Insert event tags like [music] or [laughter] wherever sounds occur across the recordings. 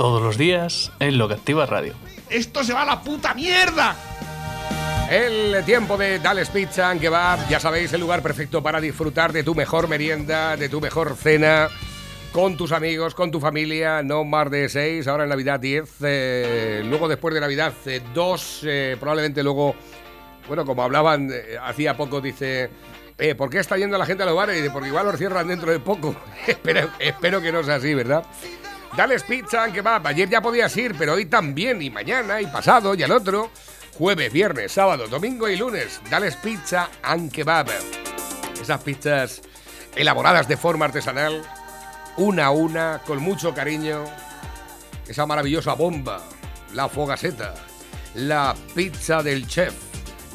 Todos los días en Lo que Activa Radio. ¡Esto se va a la puta mierda! El tiempo de Dales Pizza and Kebab, ya sabéis, el lugar perfecto para disfrutar de tu mejor merienda, de tu mejor cena, con tus amigos, con tu familia, no más de seis, ahora en Navidad 10, eh, luego después de Navidad 2, eh, probablemente luego, bueno, como hablaban eh, hacía poco, dice, eh, ¿por qué está yendo la gente a los bares? Y dice, porque igual los cierran dentro de poco. [laughs] espero, espero que no sea así, ¿verdad? Dales Pizza and Kebab, ayer ya podías ir, pero hoy también, y mañana, y pasado, y al otro jueves, viernes, sábado, domingo y lunes. Dales Pizza and Kebab. Esas pizzas elaboradas de forma artesanal, una a una, con mucho cariño. Esa maravillosa bomba, la fogaseta, la pizza del chef,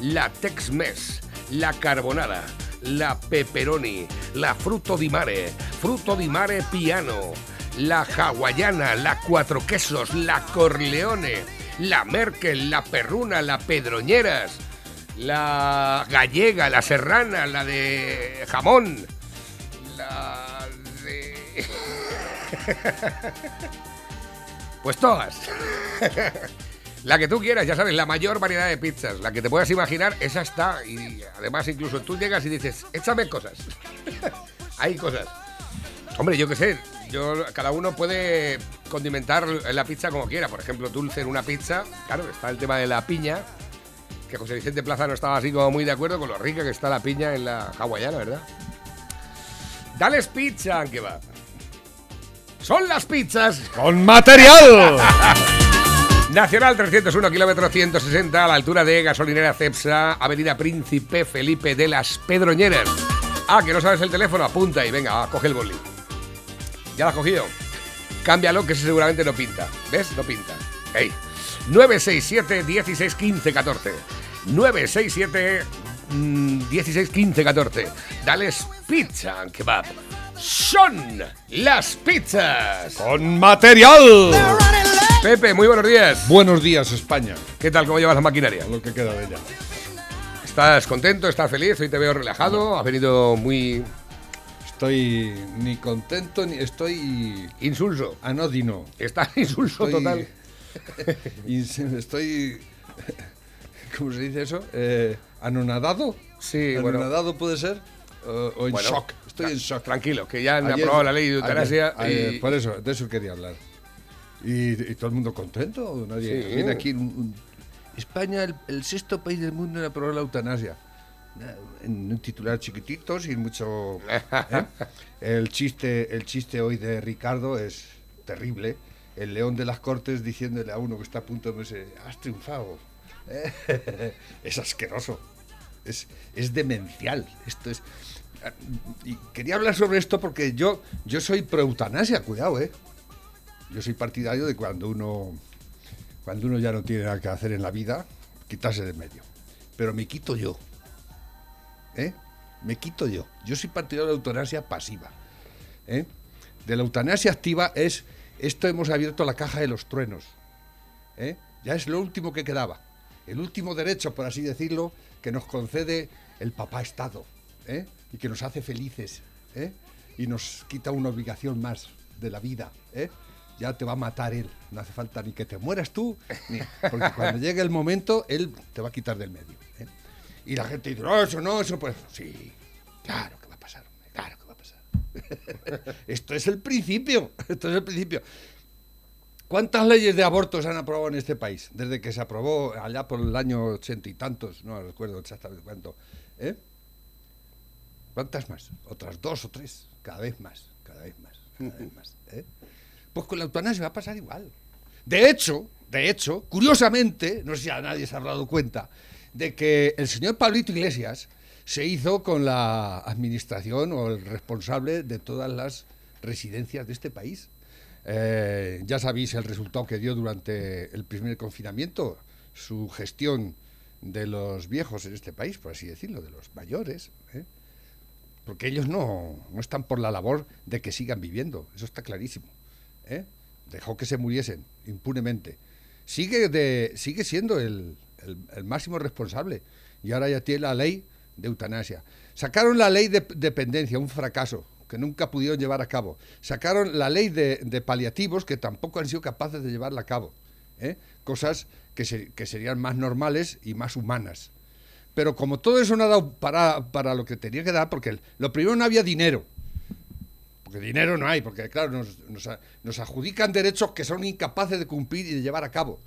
la Tex-Mex, la carbonara, la pepperoni, la fruto di mare, fruto di mare piano, la hawaiana, la cuatro quesos, la corleone la Merkel, la Perruna, la Pedroñeras, la gallega, la serrana, la de jamón, la de... [laughs] pues todas. [laughs] La que tú quieras, ya sabes, la mayor variedad de pizzas, la que te puedas imaginar, esa está. Y además incluso tú llegas y dices, échame cosas. [laughs] Hay cosas. Hombre, yo qué sé, yo, cada uno puede condimentar la pizza como quiera. Por ejemplo, dulce en una pizza, claro, está el tema de la piña, que José Vicente Plaza no estaba así como muy de acuerdo con lo rica que está la piña en la hawaiana, ¿verdad? Dales pizza, que va. Son las pizzas ¡Con material! [laughs] Nacional 301, kilómetro 160, a la altura de gasolinera Cepsa, Avenida Príncipe Felipe de las Pedroñeras. Ah, que no sabes el teléfono, apunta y venga, coge el boli. ¿Ya lo has cogido? Cámbialo, que ese seguramente no pinta. ¿Ves? No pinta. Hey. 967 16 15 14. 967 mm, 16 15 14. Dales pizza and kebab. Son las pizzas. ¡Con material! Pepe, muy buenos días. Buenos días, España. ¿Qué tal? ¿Cómo llevas la maquinaria? Lo que queda de ella. ¿Estás contento? ¿Estás feliz? Hoy te veo relajado. Has venido muy Estoy ni contento ni estoy insulso. anódino. Estás [laughs] insulso Estoy- total. [laughs] Estoy. [laughs] ¿Cómo se dice eso? Eh, ¿Anonadado? Sí, bueno. ¿Anonadado puede ser? O- o en Bueno, shock. Estoy en shock. Tranquilo, que ya han aprobado la ley de eutanasia. ayer, y- Por eso, de eso quería hablar. Y, y todo el mundo contento. Nadie Sí. viene aquí. un- un- España, el, el sexto país del mundo en aprobar la eutanasia. En un titular chiquitito, sin mucho. ¿eh? El chiste, el chiste hoy de Ricardo es terrible. El león de las cortes diciéndole a uno que está a punto de morirse, has triunfado. [laughs] es asqueroso. Es, es demencial. Esto es. Quería hablar sobre esto porque yo, yo soy pro eutanasia, cuidado, ¿eh? Yo soy partidario de cuando uno, cuando uno ya no tiene nada que hacer en la vida, quitarse del medio. Pero me quito yo. ¿Eh? Me quito yo. Yo soy partidario de la eutanasia pasiva. ¿eh? De la eutanasia activa es, esto hemos abierto la caja de los truenos. ¿eh? Ya es lo último que quedaba. El último derecho, por así decirlo, que nos concede el papá Estado. ¿eh? Y que nos hace felices. ¿eh? Y nos quita una obligación más de la vida. ¿eh? Ya te va a matar él. No hace falta ni que te mueras tú, ni, porque cuando [laughs] llegue el momento, él te va a quitar del medio. ¿eh? Y la gente dice, no, eso no, eso pues. Sí, claro que va a pasar, claro que va a pasar. [laughs] Esto es el principio, [laughs] esto es el principio. ¿Cuántas leyes de aborto se han aprobado en este país? Desde que se aprobó allá por el año ochenta y tantos, no recuerdo exactamente cuánto. ¿eh? ¿Cuántas más? Otras dos o tres, cada vez más, cada vez más, cada vez más. [laughs] ¿eh? Pues con la eutanasia va a pasar igual. De hecho, de hecho, curiosamente, no sé si a nadie se ha dado cuenta, de que el señor Pablito Iglesias se hizo con la administración o el responsable de todas las residencias de este país. Eh, ya sabéis el resultado que dio durante el primer confinamiento, su gestión de los viejos en este país, por así decirlo, de los mayores, ¿eh? porque ellos no, no, están por la labor de que sigan viviendo, eso está clarísimo. ¿eh? Dejó que se muriesen impunemente. Sigue, de, sigue siendo el, el, máximo responsable y ahora ya tiene la ley de eutanasia. Sacaron la ley de dependencia, un fracaso que nunca pudieron llevar a cabo. Sacaron la ley de, de paliativos que tampoco han sido capaces de llevarla a cabo. ¿eh? Cosas que, se, que, serían más normales y más humanas. Pero como todo eso no ha dado para, para lo que tenía que dar, porque lo primero no había dinero. Porque dinero no hay, porque claro, nos, nos adjudican derechos que son incapaces de cumplir y de llevar a cabo.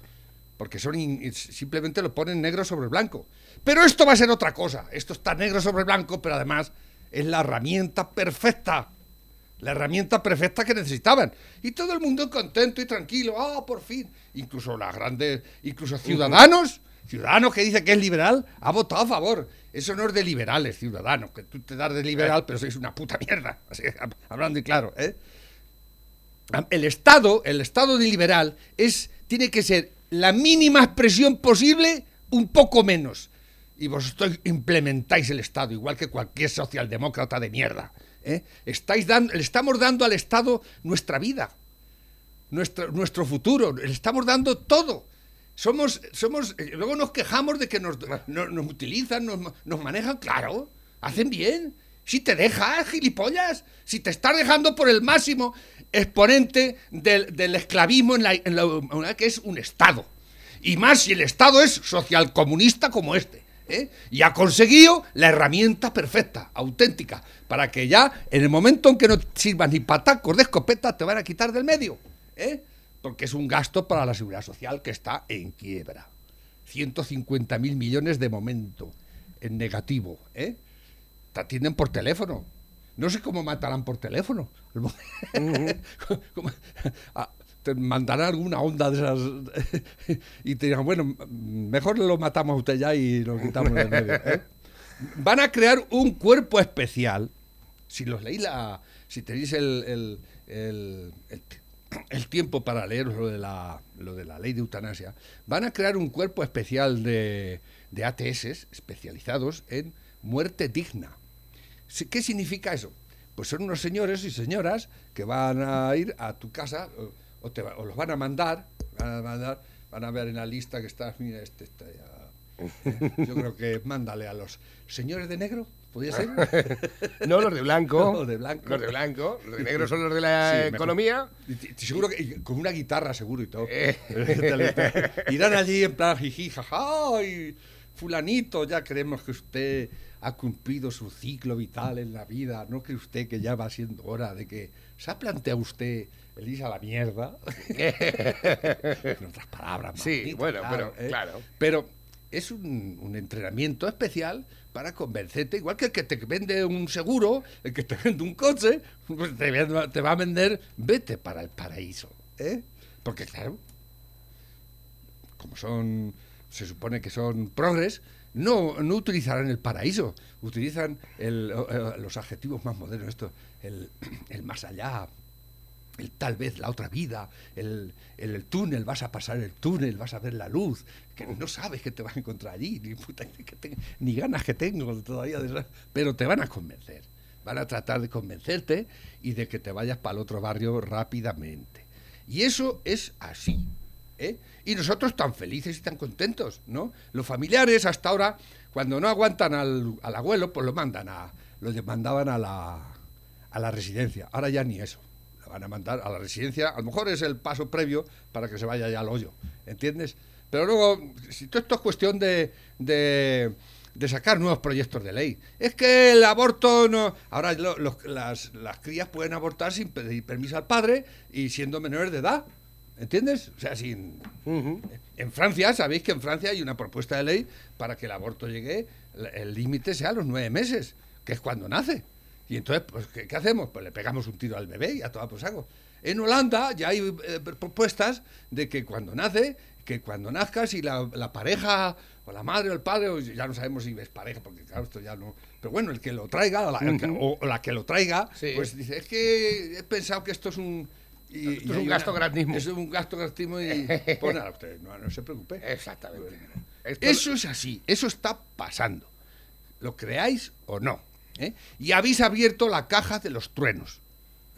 Porque son in, simplemente lo ponen negro sobre blanco. Pero esto va a ser otra cosa. Esto está negro sobre blanco, pero además es la herramienta perfecta. La herramienta perfecta que necesitaban. Y todo el mundo contento y tranquilo. Ah, por fin. Incluso las grandes, incluso ciudadanos, ciudadanos que dicen que es liberal, ha votado a favor. Eso no es de liberales, ciudadanos, que tú te das de liberal, pero sois una puta mierda. [laughs] Así, hablando y claro, ¿eh? El Estado, el Estado de liberal, es, tiene que ser la mínima expresión posible, un poco menos y vosotros implementáis el Estado, igual que cualquier socialdemócrata de mierda. ¿eh? Estáis dando, le estamos dando al Estado nuestra vida, nuestro, nuestro futuro, le estamos dando todo. Somos, somos, luego nos quejamos de que nos, nos, nos utilizan, nos, nos, manejan, claro, hacen bien. Si te dejas, gilipollas, si te estás dejando por el máximo exponente del, del esclavismo en la, en la, que es un Estado. Y más si el Estado es socialcomunista como este. ¿eh? y ha conseguido la herramienta perfecta, auténtica, para que ya en el momento en que no sirvas ni patacos de escopeta te van a quitar del medio, ¿eh? porque es un gasto para la seguridad social que está en quiebra. 150 mil millones de momento, en negativo. ¿eh? Te atienden por teléfono. No sé cómo matarán por teléfono. Uh [laughs] -huh. te mandarán alguna onda de esas [laughs] y te dirán, bueno, mejor lo matamos a usted ya y lo quitamos del medio. ¿eh? Van a crear un cuerpo especial. Si los leí la. Si tenéis el, el, el, el tiempo para leer lo de, la, lo de la ley de eutanasia, van a crear un cuerpo especial de, de ATS especializados en muerte digna. ¿Qué significa eso? Pues son unos señores y señoras que van a ir a tu casa o, te, o los van a mandar, van a mandar, van a ver en la lista que está, mira, este está ya. [laughs] Yo creo que mándale a los señores de negro, ¿podría ser? [laughs] no, los de blanco. [laughs] los de blanco. Los de blanco. Los de negro son los de la sí, economía. Mejor. Seguro que y con una guitarra, seguro y todo. Eh. Irán allí en plan jiji, jaja, y fulanito, ya creemos que usted ha cumplido su ciclo vital en la vida. ¿No cree usted que ya va siendo hora de que se ha planteado usted el irse a la mierda? [laughs] en otras palabras. Sí, bueno, claro, pero ¿eh? claro. Pero es un, un, entrenamiento especial para convencerte, igual que el que te vende un seguro, el que te vende un coche, pues te, te va a vender, vete para el paraíso. ¿eh? Porque claro, como son, se supone que son progres, no, no utilizarán el paraíso, utilizan el, los adjetivos más modernos, esto, el, [clears throat] el, más allá, el tal vez la otra vida, el, el, el, túnel, vas a pasar el túnel, vas a ver la luz, que no sabes que te vas a encontrar allí, ni, puta, que ni ganas que tengo todavía, de, pero te van a convencer, van a tratar de convencerte y de que te vayas para el otro barrio rápidamente. Y eso es así. ¿Eh? Y nosotros tan felices y tan contentos, ¿no? Los familiares hasta ahora, cuando no aguantan al, al abuelo, pues lo mandan a, lo mandaban a la, a la residencia. Ahora ya ni eso. Lo van a mandar a la residencia. A lo mejor es el paso previo para que se vaya ya al hoyo, ¿entiendes? Pero luego, si todo esto es cuestión de, de, sacar nuevos proyectos de ley. Es que el aborto no... Ahora lo, lo, las, las crías pueden abortar sin pedir permiso al padre y siendo menores de edad. ¿Entiendes? O sea, sin... Uh -huh. En Francia, sabéis que en Francia hay una propuesta de ley para que el aborto llegue, el límite sea a los nueve meses, que es cuando nace. Y entonces, pues, ¿qué, ¿qué, hacemos? Pues le pegamos un tiro al bebé y a toda por saco. En Holanda ya hay eh, propuestas de que cuando nace, que cuando nazca, si la, la, pareja, o la madre o el padre, o ya no sabemos si es pareja, porque claro, esto ya no... Pero bueno, el que lo traiga, o la, el que, o la que lo traiga, sí. pues dice, es que he pensado que esto es un Y, Esto y es un gasto una- gratismo. Es un gasto gratismo y [laughs] pues nada, usted no, no se preocupe. Exactamente. Esto- Eso es así, eso está pasando. Lo creáis o no. ¿eh? Y habéis abierto la caja de los truenos.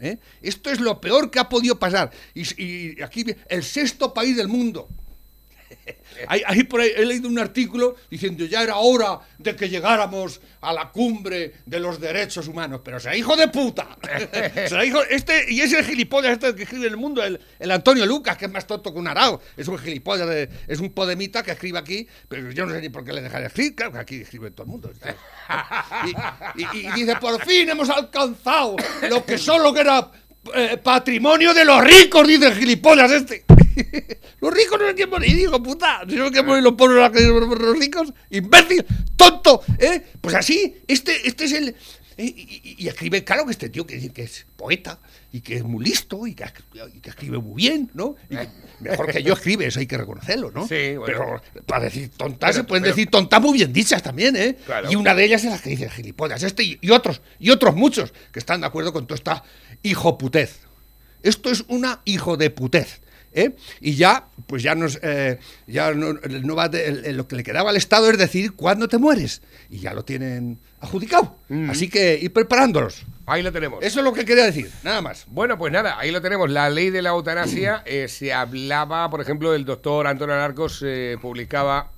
¿eh? Esto es lo peor que ha podido pasar. Y, y aquí el sexto país del mundo. Ahí, ahí por ahí he leído un artículo diciendo ya era hora de que llegáramos a la cumbre de los derechos humanos. Pero será hijo de puta. [laughs] Será hijo, este, y ese gilipollas este que escribe en el mundo, el, el Antonio Lucas, que es más tonto que un arao. Es un gilipollas, de- es un podemita que escribe aquí, pero yo no sé ni por qué le dejaré escribir. Claro que aquí escribe todo el mundo. [laughs] Y, y- y dice, por fin hemos alcanzado lo que solo era eh, patrimonio de los ricos, dice el gilipollas este. [laughs] los ricos no se quieren morir, hijo puta. Si no quieren morir los pobres, los los ricos, imbécil, tonto, ¿eh? Pues así, este, este es el... eh, Y, y- y escribe, claro que este tío que, que es poeta y que es muy listo y que, y que escribe muy bien, ¿no? Y que mejor que yo escribe, eso hay que reconocerlo, ¿no? Sí, bueno. Pero para decir tontas Pero- se pueden pero- decir tontas muy bien dichas también, ¿eh? Claro. Y una de ellas es la que dice gilipollas, este y, y otros, y otros muchos que están de acuerdo con toda esta hijoputez. Esto es una hijo de putez. ¿Eh? Y ya, pues ya nos, eh, ya no, no va de- el- el- lo que le quedaba al Estado es decir cuándo te mueres. Y ya lo tienen adjudicado. Así que ir preparándolos. Ahí lo tenemos. Eso es lo que quería decir, nada más. Bueno, pues nada, ahí lo tenemos. La ley de la eutanasia [clears throat] eh, se hablaba, por ejemplo, el doctor Antonio Alarcos publicaba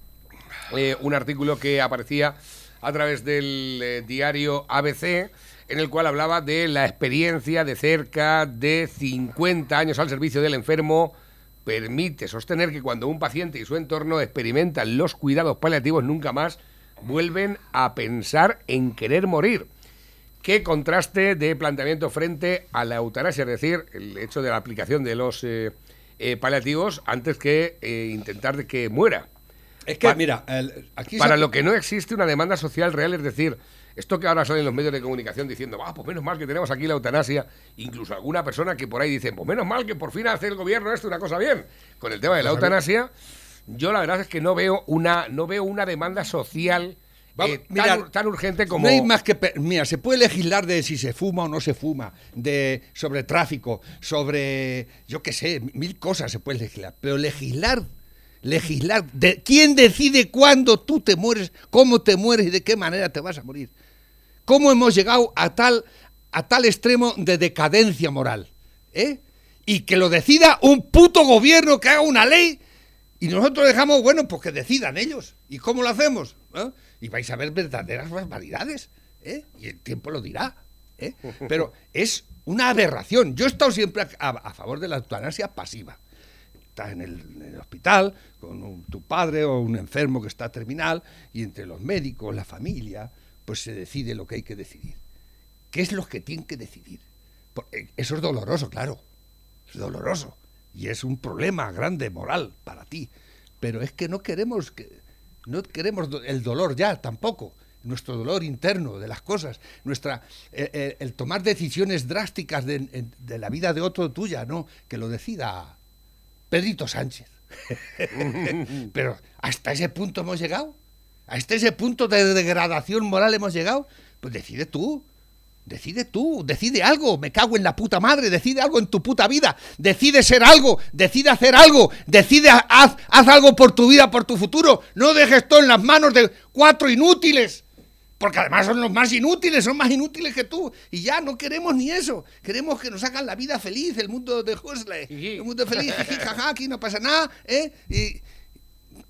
un artículo que aparecía a través del diario ABC, en el cual hablaba de la experiencia de cerca de 50 años al servicio del enfermo. Permite sostener que cuando un paciente y su entorno experimentan los cuidados paliativos nunca más vuelven a pensar en querer morir. Qué contraste de planteamiento frente a la eutanasia, es decir, el hecho de la aplicación de los eh, eh, paliativos antes que eh, intentar de que muera. Es que, Pa- mira, el- aquí Para se- lo que no existe una demanda social real, es decir, esto que ahora salen los medios de comunicación diciendo, ah, pues menos mal que tenemos aquí la eutanasia, incluso alguna persona que por ahí dice, pues menos mal que por fin hace el gobierno esto una cosa bien. Con el tema de la Pues eutanasia, yo la verdad es que no veo una, no veo una demanda social Vamos, eh, tan, mira, tan urgente como... No hay más que. Mira, se puede legislar de si se fuma o no se fuma, de sobre tráfico, sobre. Yo qué sé, mil cosas se puede legislar. Pero legislar. Legislar. De, ¿Quién decide cuándo tú te mueres, cómo te mueres y de qué manera te vas a morir? ¿Cómo hemos llegado a tal, a tal extremo de decadencia moral? ¿Eh? Y que lo decida un puto gobierno que haga una ley y nosotros dejamos, bueno, pues que decidan ellos. ¿Y cómo lo hacemos? ¿Eh? Y vais a ver verdaderas barbaridades. ¿eh? Y el tiempo lo dirá. ¿eh? [laughs] Pero es una aberración. Yo he estado siempre a, a favor de la eutanasia pasiva. Estás en el, en el hospital con un- tu padre o un enfermo que está terminal y entre los médicos, la familia, pues se decide lo que hay que decidir. ¿Qué es lo que tienen que decidir? Porque eso es doloroso, claro. Es doloroso. Y es un problema grande moral para ti. Pero es que no queremos que no queremos el dolor ya tampoco. Nuestro dolor interno de las cosas, nuestra eh, eh, el tomar decisiones drásticas de, de la vida de otro tuya, no, que lo decida Pedrito Sánchez. [laughs] Pero hasta ese punto hemos llegado. Hasta ese punto de degradación moral hemos llegado. Pues decide tú. Decide tú, decide algo, me cago en la puta madre, decide algo en tu puta vida, decide ser algo, decide hacer algo, decide ha- haz, haz algo por tu vida, por tu futuro, no dejes todo en las manos de cuatro inútiles, porque además son los más inútiles, son más inútiles que tú, y ya no queremos ni eso, queremos que nos hagan la vida feliz, el mundo de Huxley, el mundo feliz, jaja, aquí no pasa nada, ¿eh? Y,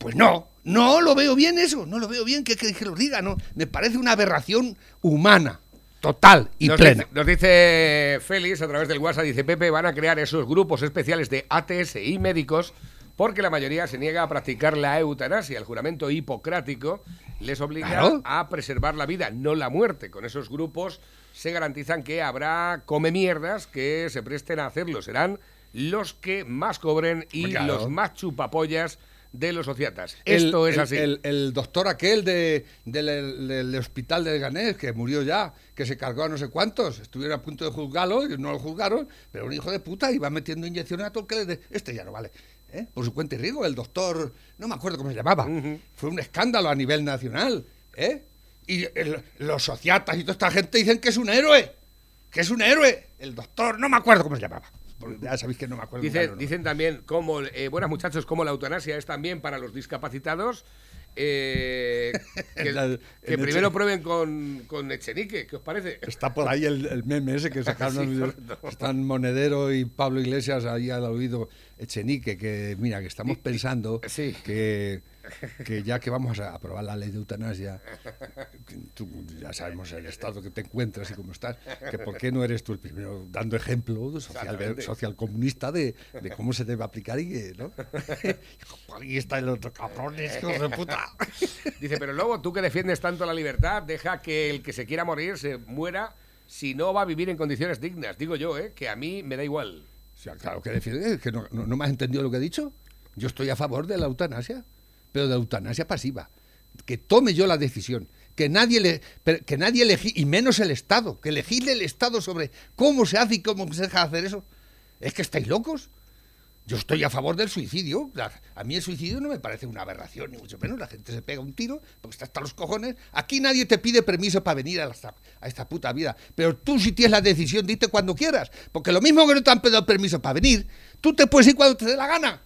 pues no, no lo veo bien eso, no lo veo bien que, que, que lo diga, no, me parece una aberración humana, total y nos, plena. dice, nos dice Félix a través del WhatsApp, dice Pepe, van a crear esos grupos especiales de ATS y médicos porque la mayoría se niega a practicar la eutanasia. El juramento hipocrático les obliga Claro. a preservar la vida, no la muerte. Con esos grupos se garantizan que habrá come mierdas que se presten a hacerlo. Serán los que más cobren y Claro. los más chupapollas de los sociatas. El- Esto es el- así. El, el doctor aquel de, del, del- del hospital de Ganés, que murió ya, que se cargó a no sé cuántos, estuvieron a punto de juzgarlo, y no lo juzgaron, pero un hijo de puta iba metiendo inyecciones a todo que de- Este ya no vale. ¿eh? Por su cuenta y riesgo, el doctor, no me acuerdo cómo se llamaba, fue un escándalo a nivel nacional. ¿eh? Y el- los sociatas y toda esta gente dicen que es un héroe, que es un héroe. El doctor, no me acuerdo cómo se llamaba. Porque ya sabéis que no me acuerdo. Dicen, dicen también, como, eh, buenas muchachos, como la eutanasia es también para los discapacitados. eh, [laughs] que la- primero prueben con, con Echenique, ¿qué os parece? Está por ahí el, el meme ese que [laughs] sacaron. Sí, están Monedero y Pablo Iglesias ahí al oído Echenique, que mira, que estamos pensando sí. que, que ya que vamos a aprobar la ley de eutanasia, tú ya sabemos el estado que te encuentras y cómo estás, que por qué no eres tú el primero dando ejemplo social, social comunista de, de cómo se debe aplicar y que, ¿no? [laughs] Ahí está el otro cabrón, de puta. Dice, pero luego tú que defiendes tanto la libertad, deja que el que se quiera morir se muera si no va a vivir en condiciones dignas. Digo yo, ¿eh? que a mí me da igual. O sea, claro que defiende, que no, no, no me has entendido lo que he dicho. Yo estoy a favor de la eutanasia, pero de eutanasia pasiva. Que tome yo la decisión, que nadie le, que nadie elegi, y menos el Estado, que elegirle el Estado sobre cómo se hace y cómo se deja de hacer eso. Es que estáis locos. Yo estoy a favor del suicidio. A mí el suicidio no me parece una aberración, ni mucho menos. La gente se pega un tiro porque está hasta los cojones. Aquí nadie te pide permiso para venir a, la- a esta puta vida. Pero tú si tienes la decisión, dite cuando quieras. Porque lo mismo que no te han pedido permiso para venir, tú te puedes ir cuando te dé la gana.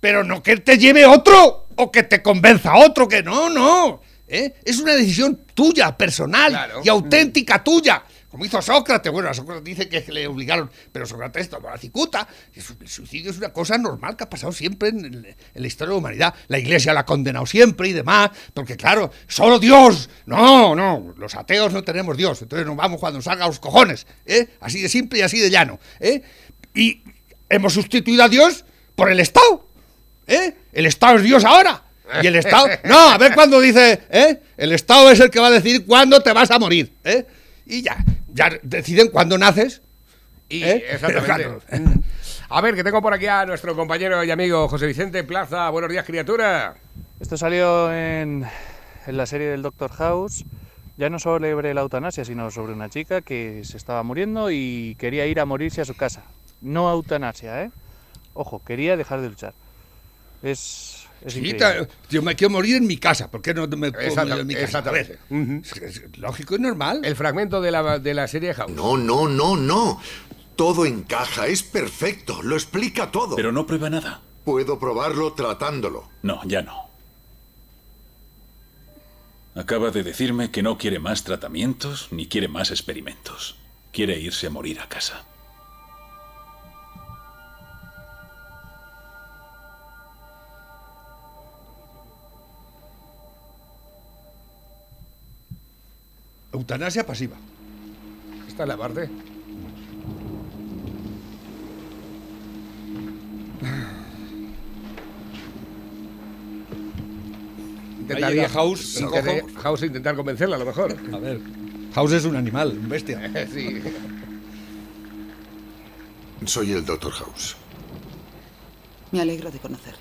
Pero no que te lleve otro o que te convenza otro, que no, no. ¿eh? Es una decisión tuya, personal Claro. y auténtica tuya. Como hizo Sócrates, bueno, a Sócrates dice que le obligaron, pero Sócrates tomó la cicuta. El suicidio es una cosa normal que ha pasado siempre en, el- en la historia de la humanidad. La iglesia la ha condenado siempre y demás, porque claro, solo Dios. No, no, los ateos no tenemos Dios, entonces nos vamos cuando nos salga a los cojones. ¿eh? Así de simple y así de llano. ¿eh? Y hemos sustituido a Dios por el Estado. ¿Eh? El Estado es Dios ahora. Y el Estado. [laughs] No, a ver cuándo dice. ¿eh? El Estado es el que va a decir cuándo te vas a morir. ¿eh? Y ya. Ya deciden cuándo naces. Y ¿Eh? exactamente. Claro. [laughs] A ver, que tengo por aquí a nuestro compañero y amigo José Vicente Plaza. Buenos días, criatura. Esto salió en, en la serie del Doctor House, ya no sobre la eutanasia, sino sobre una chica que se estaba muriendo y quería ir a morirse a su casa. No eutanasia, ¿eh? Ojo, quería dejar de luchar. Es, es Sí, increíble. yo me quiero morir en mi casa. ¿Por qué no me puedo morir en mi casa? A exactamente. ver, es- es lógico y normal. El fragmento de la, de la serie House. No, no, no, no. Todo encaja, es perfecto, lo explica todo. Pero no prueba nada. Puedo probarlo tratándolo. No, ya no. Acaba de decirme que no quiere más tratamientos ni quiere más experimentos. Quiere irse a morir a casa. Eutanasia pasiva. Esta es la parte. Llega House, House intentar convencerla, a lo mejor. A ver. House es un animal, un bestia. [laughs] sí. Soy el Dr. House. Me alegro de conocerle.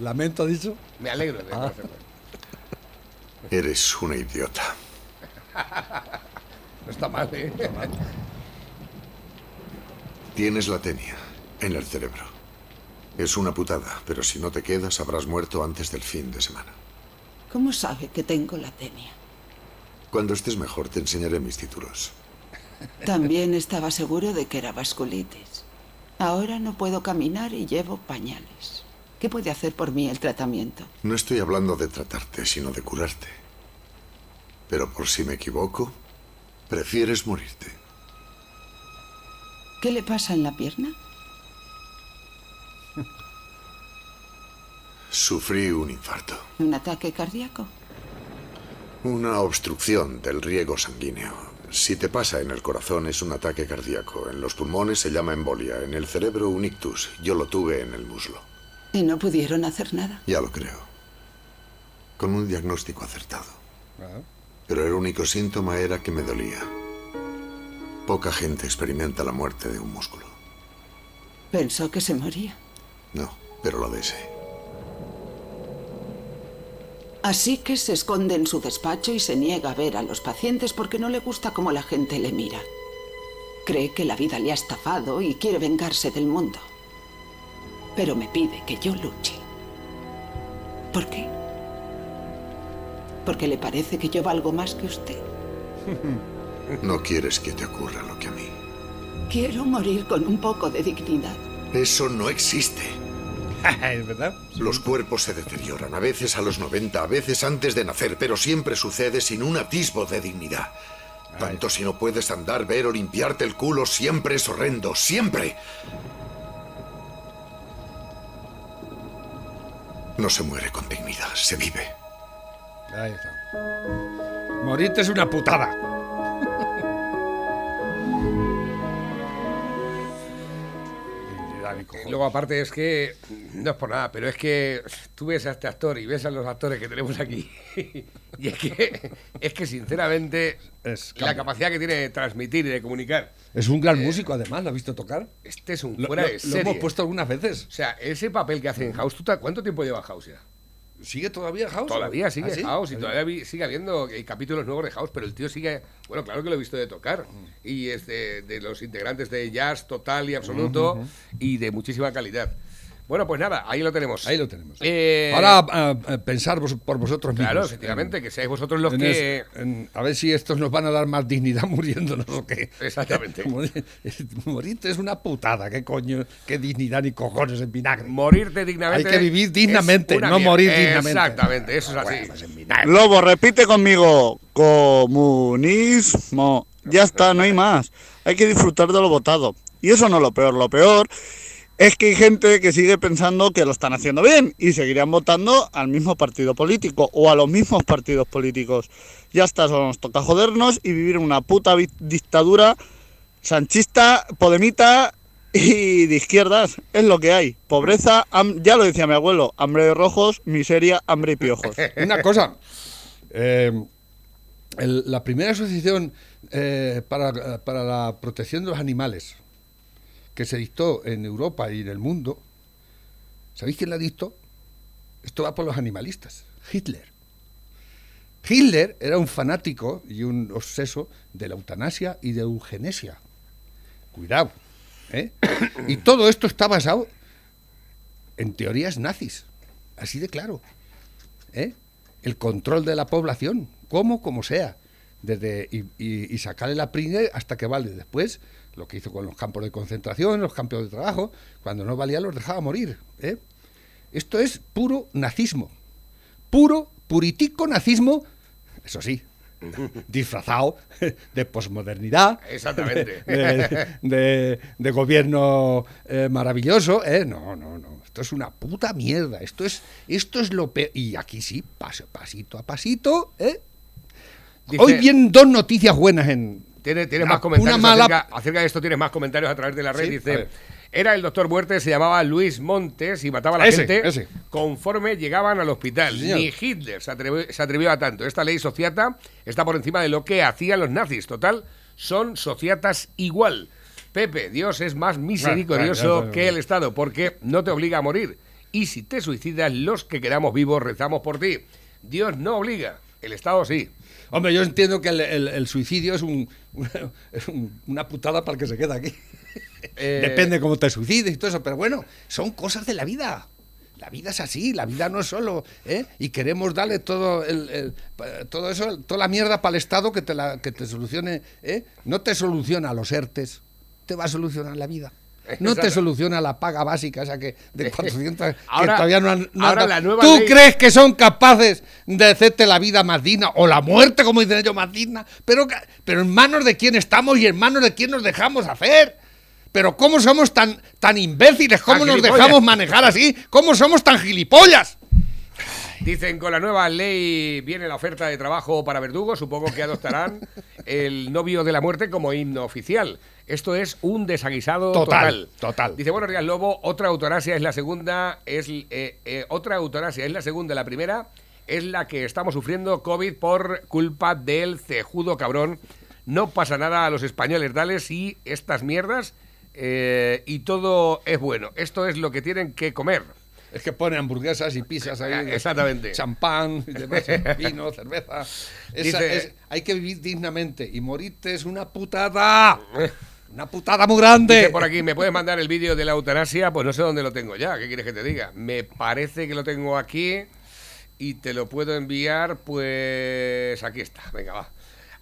Lamento, ha dicho. Me alegro Ah. de conocerla. Eres una idiota. No está mal, ¿eh? Tienes la tenia en el cerebro. Es una putada, pero si no te quedas habrás muerto antes del fin de semana. ¿Cómo sabe que tengo la tenia? Cuando estés mejor te enseñaré mis títulos. También estaba seguro de que era vasculitis. Ahora no puedo caminar y llevo pañales. ¿Qué puede hacer por mí el tratamiento? No estoy hablando de tratarte, sino de curarte. Pero por si me equivoco, prefieres morirte. ¿Qué le pasa en la pierna? Sufrí un infarto. ¿Un ataque cardíaco? Una obstrucción del riego sanguíneo. Si te pasa en el corazón es un ataque cardíaco. En los pulmones se llama embolia. En el cerebro un ictus. Yo lo tuve en el muslo. ¿Y no pudieron hacer nada? Ya lo creo. Con un diagnóstico acertado. Ah. Pero el único síntoma era que me dolía. Poca gente experimenta la muerte de un músculo. Pensó que se moría. No, pero lo deseé. Así que se esconde en su despacho y se niega a ver a los pacientes porque no le gusta cómo la gente le mira. Cree que la vida le ha estafado y quiere vengarse del mundo. Pero me pide que yo luche. ¿Por qué? Porque le parece que yo valgo más que usted. [laughs] No quieres que te ocurra lo que a mí. Quiero morir con un poco de dignidad. Eso no existe. [laughs] es verdad. Los cuerpos se deterioran, a veces a los 90, a veces antes de nacer, pero siempre sucede sin un atisbo de dignidad. Tanto si no puedes andar, ver o limpiarte el culo, siempre es horrendo, siempre. No se muere con dignidad, se vive. Ahí está. Morirte es una putada. Luego, aparte, es que no es por nada, pero es que tú ves a este actor y ves a los actores que tenemos aquí. [laughs] y es que, es que sinceramente, Es la capacidad que tiene de transmitir y de comunicar. Es un gran músico, además, ¿lo has visto tocar? Este es un Lo, fuera lo- de lo serie. hemos puesto algunas veces. O sea, ese papel que hace en House, ¿tú te- ¿cuánto tiempo lleva House ya? ¿Sigue todavía House? Todavía sigue ¿Ah, sí? House y todavía vi- sigue habiendo eh, capítulos nuevos de House, pero el tío sigue. Bueno, claro que lo he visto de tocar. Y es de, de los integrantes de jazz total y absoluto y de muchísima calidad. Bueno, pues nada, ahí lo tenemos. Ahí lo tenemos. Eh, Ahora a, a pensar vos- por vosotros mismos. Claro, efectivamente, que seáis vosotros los En que. es- en- a ver si estos nos van a dar más dignidad [laughs] muriéndonos o qué. Exactamente. [laughs] Morir- [laughs] Morirte es una putada, qué coño, qué dignidad ni cojones en vinagre. Morirte dignamente. Hay que vivir dignamente, no mierda. morir dignamente. Exactamente, eso es así. Bueno, pues. Lobo, repite conmigo. Comunismo. Ya está, no hay más. Hay que disfrutar de lo votado. Y eso no es lo peor. Lo peor es que hay gente que sigue pensando que lo están haciendo bien y seguirán votando al mismo partido político o a los mismos partidos políticos. Ya está, solo nos toca jodernos y vivir una puta dictadura sanchista, podemita y de izquierdas. Es lo que hay. Pobreza, ya lo decía mi abuelo, hambre de rojos, miseria, hambre y piojos. [laughs] Una cosa. eh, la primera asociación eh, para, para la protección de los animales que se dictó en Europa y en el mundo, ¿sabéis quién la dictó? Esto va por los animalistas. Hitler. Hitler era un fanático y un obseso de la eutanasia y de eugenesia. Cuidado. ¿eh? Y todo esto está basado en teorías nazis. Así de claro. ¿eh? el control de la población, como como sea, desde y, sacarle la pringue hasta que vale. Después, lo que hizo con los campos de concentración, los campos de trabajo, cuando no valía los dejaba morir. ¿eh? Esto es puro nazismo, puro, puritico nazismo, eso sí, [laughs] disfrazado de posmodernidad, Exactamente. [laughs] de, de- de gobierno eh, maravilloso, ¿eh? No, no, no. Esto es una puta mierda. Esto es, esto es lo peor. Y aquí sí, paso, pasito a pasito, ¿eh? Dice- Hoy vienen dos noticias buenas en. Tiene, más comentarios una mala- acerca, acerca de esto, tienes más comentarios a través de la red. Sí, Dice, era el doctor Muerte, se llamaba Luis Montes y mataba a la Ese, gente ese. conforme llegaban al hospital. Sí. Ni Hitler se atrevió, se atrevió a tanto. Esta ley sociata está por encima de lo que hacían los nazis. Total, son sociatas igual. Pepe, Dios es más misericordioso que el Estado porque no te obliga a morir. Y si te suicidas, los que quedamos vivos rezamos por ti. Dios no obliga, el Estado sí. Hombre, yo entiendo que el, el- el suicidio es, un, una, [laughs] es un- una putada para el que se queda aquí. [laughs] Eh, Depende cómo te suicides y todo eso, pero bueno, son cosas de la vida. La vida es así, la vida no es solo, ¿eh? Y queremos darle todo el, todo eso, toda la mierda para el Estado que te la, que te solucione, ¿eh? No te soluciona los ERTES, te va a solucionar la vida. [laughs] No te soluciona la paga básica, esa que de [laughs] 400 Ahora- que todavía no han. no ahora la nueva ¿Tú ley- crees que son capaces de hacerte la vida más digna o la muerte, como dicen ellos, más digna? Pero, pero en manos de quién estamos y en manos de quién nos dejamos hacer. Pero ¿cómo somos tan, tan imbéciles? ¿Cómo Tan nos gilipollas. dejamos manejar así? ¿Cómo somos tan gilipollas? Dicen con la nueva ley viene la oferta de trabajo para verdugos. Supongo que adoptarán el novio de la muerte como himno oficial. Esto es un desaguisado total. Total, total. Dice buenos días Lobo. Otra eutanasia es la segunda. Es eh, eh, otra eutanasia es la segunda. La primera es la que estamos sufriendo COVID por culpa del cejudo cabrón. No pasa nada a los españoles, dales y estas mierdas eh, y todo es bueno. Esto es lo que tienen que comer. Es que pone hamburguesas y pizzas ahí. [laughs] Exactamente. Champán, y demás, vino, cerveza. Esa Dice- es- hay que vivir dignamente y morirte es una putada. Una putada muy grande. Dice por aquí, ¿me puedes mandar el vídeo de la eutanasia? Pues no sé dónde lo tengo ya, ¿qué quieres que te diga? Me parece que lo tengo aquí y te lo puedo enviar, pues aquí está, venga, va.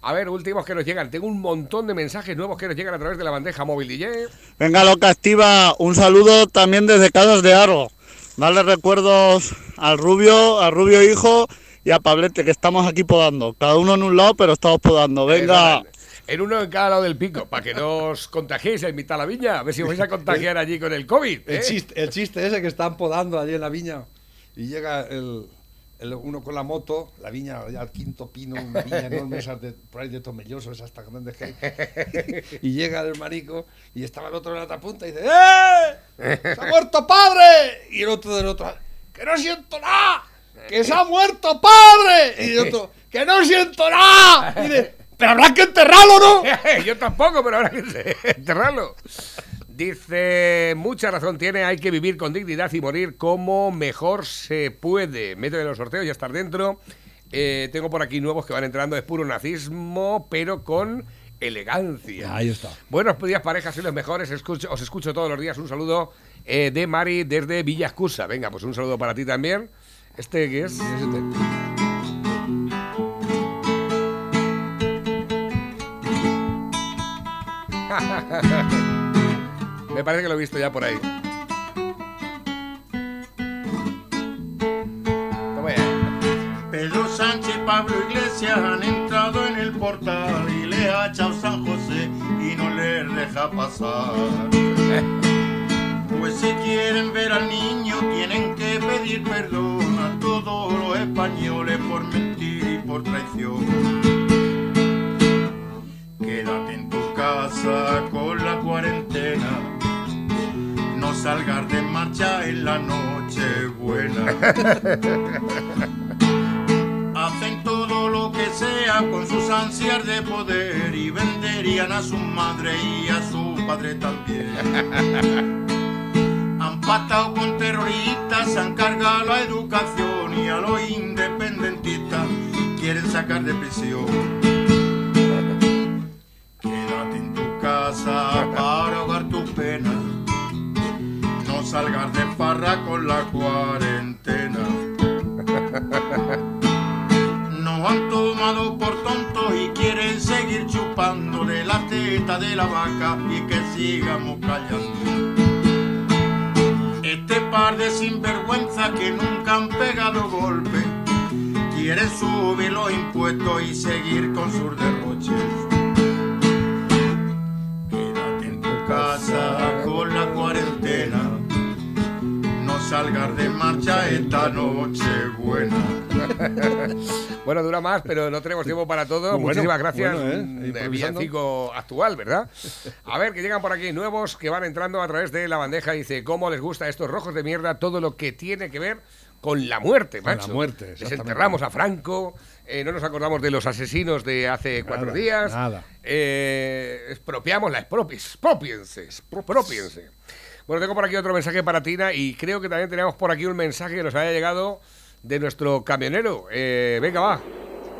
A ver, últimos que nos llegan. Tengo un montón de mensajes nuevos que nos llegan a través de la bandeja móvil DJ. Venga, loca activa, un saludo también desde Casas de Aro. Dale recuerdos al Rubio, al Rubio hijo y a Pablete, que estamos aquí podando. Cada uno en un lado, pero estamos podando. Venga. En uno en cada lado del pico, para que no os contagiéis en mitad de la viña. A ver si os vais a contagiar allí con el COVID. El ¿eh? chiste, el chiste ese que están podando allí en la viña y llega el, uno con la moto, la viña al quinto pino, una viña enorme, esas de, por ahí de Tomelloso, esas tan grandes que hay. Y llega el marico y estaba el otro en la otra punta y dice ¡Eh! ¡Se ha muerto padre! Y el otro del otro, ¡que no siento nada! ¡Que se ha muerto padre! Y el otro, ¡que no siento nada! Y dice, ¡pero habrá que enterrarlo, no! [laughs] Yo tampoco, pero habrá que enterrarlo. Dice, mucha razón tiene, hay que vivir con dignidad y morir como mejor se puede. Métete en los sorteos, ya estar dentro. Eh, tengo por aquí nuevos que van entrando, es puro nazismo, pero con elegancia. Ahí está. Buenos días, parejas, sois los mejores. Escucho- os escucho todos los días. Un saludo eh, de Mari desde Villa Excusa. Venga, pues un saludo para ti también. ¿Este qué es? [laughs] Me parece que lo he visto ya por ahí. Pedro Sánchez y Pablo Iglesias han entrado en el portal y le ha echado San José y no les deja pasar. Pues si quieren ver al niño tienen que pedir perdón a todos los españoles por mentir y por traición. Quédate en tu casa con la cuarentena. Salgas de marcha en la noche buena. [laughs] Hacen todo lo que sea con sus ansias de poder y venderían a su madre y a su padre también. [laughs] Han pactado con terroristas, han cargado la educación y a los independentistas quieren sacar de prisión. [laughs] Quédate en tu casa para salgas de farra con la cuarentena. Nos han tomado por tontos y quieren seguir chupando de la teta de la vaca y que sigamos callando. Este par de sinvergüenzas que nunca han pegado golpe quieren subir los impuestos y seguir con sus derroches. Salgas de marcha esta noche buena. [laughs] Bueno, dura más, pero no tenemos tiempo para todo. Bueno, Muchísimas gracias. bueno, ¿eh? Improvisando. villancico actual, ¿verdad? A ver, que llegan por aquí nuevos que van entrando a través de la bandeja. Dice, ¿cómo les gusta a estos rojos de mierda todo lo que tiene que ver con la muerte, Con la macho? muerte, Les exactamente. enterramos a Franco, eh, no nos acordamos de los asesinos de hace cuatro Nada, días. nada. Eh, expropiamos la expropiense, expropiense. Bueno, tengo por aquí otro mensaje para Tina y creo que también tenemos por aquí un mensaje que nos haya llegado de nuestro camionero. Eh, venga, va.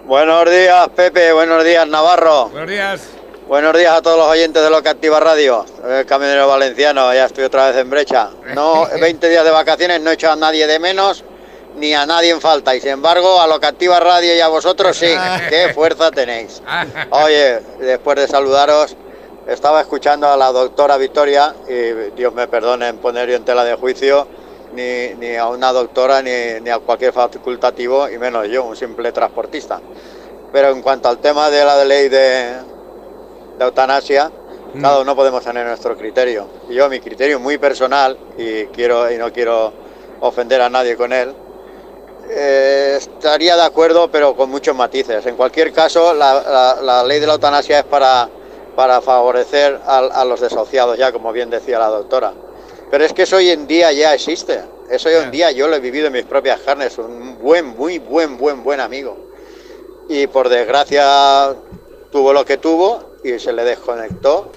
Buenos días, Pepe. Buenos días, Navarro. Buenos días. Buenos días a todos los oyentes de Lo que Activa Radio. El camionero valenciano, ya estoy otra vez en brecha. No, [laughs] 20 días de vacaciones, no he hecho a nadie de menos ni a nadie en falta. Y sin embargo, a Lo que Activa Radio y a vosotros sí. [laughs] ¡Qué fuerza tenéis! [laughs] Oye, después de saludaros, estaba escuchando a la doctora Victoria y Dios me perdone en poner yo en tela de juicio ni, ni a una doctora ni, ni a cualquier facultativo y menos yo, un simple transportista. Pero en cuanto al tema de la ley de, de eutanasia, cada uno podemos tener nuestro criterio. Y yo mi criterio muy personal y quiero y no quiero ofender a nadie con él. eh, estaría de acuerdo, pero con muchos matices. En cualquier caso, la, la- la ley de la eutanasia es para, para favorecer a, a los desahuciados, ya como bien decía la doctora. Pero es que eso hoy en día ya existe. Eso hoy en día yo lo he vivido en mis propias carnes. Un buen, muy buen, buen, buen amigo. Y por desgracia tuvo lo que tuvo y se le desconectó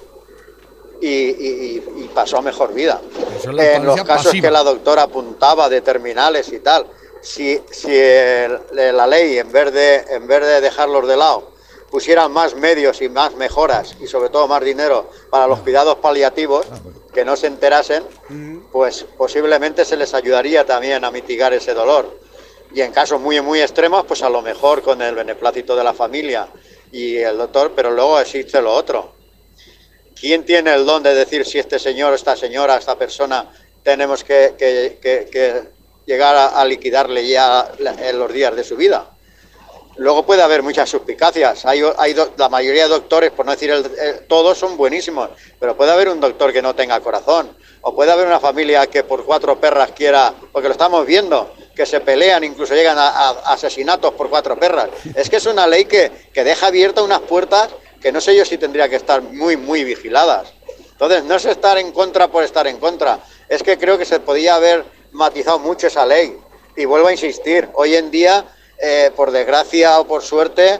y, y- y- y pasó a mejor vida. Es En los casos pasiva. que la doctora apuntaba de terminales y tal, si, si el- la ley en vez, de, en vez de dejarlos de lado pusieran más medios y más mejoras y sobre todo más dinero para los cuidados paliativos, que no se enterasen, pues posiblemente se les ayudaría también a mitigar ese dolor. Y en casos muy, muy extremos, pues a lo mejor con el beneplácito de la familia y el doctor, pero luego existe lo otro. ¿Quién tiene el don de decir si este señor, esta señora, esta persona tenemos que, que- que- que llegar a, a liquidarle ya en los días de su vida? Luego puede haber muchas suspicacias. Hay, la mayoría de doctores, por no decir el- todos, son buenísimos, pero puede haber un doctor que no tenga corazón. O puede haber una familia que por cuatro perras quiera, porque lo estamos viendo, que se pelean, incluso llegan a, a asesinatos por cuatro perras. Es que es una ley que, que deja abiertas unas puertas que no sé yo si tendría que estar muy, muy vigiladas. Entonces, no es estar en contra por estar en contra. Es que creo que se podía haber matizado mucho esa ley. Y vuelvo a insistir, hoy en día, eh, por desgracia o por suerte, eh,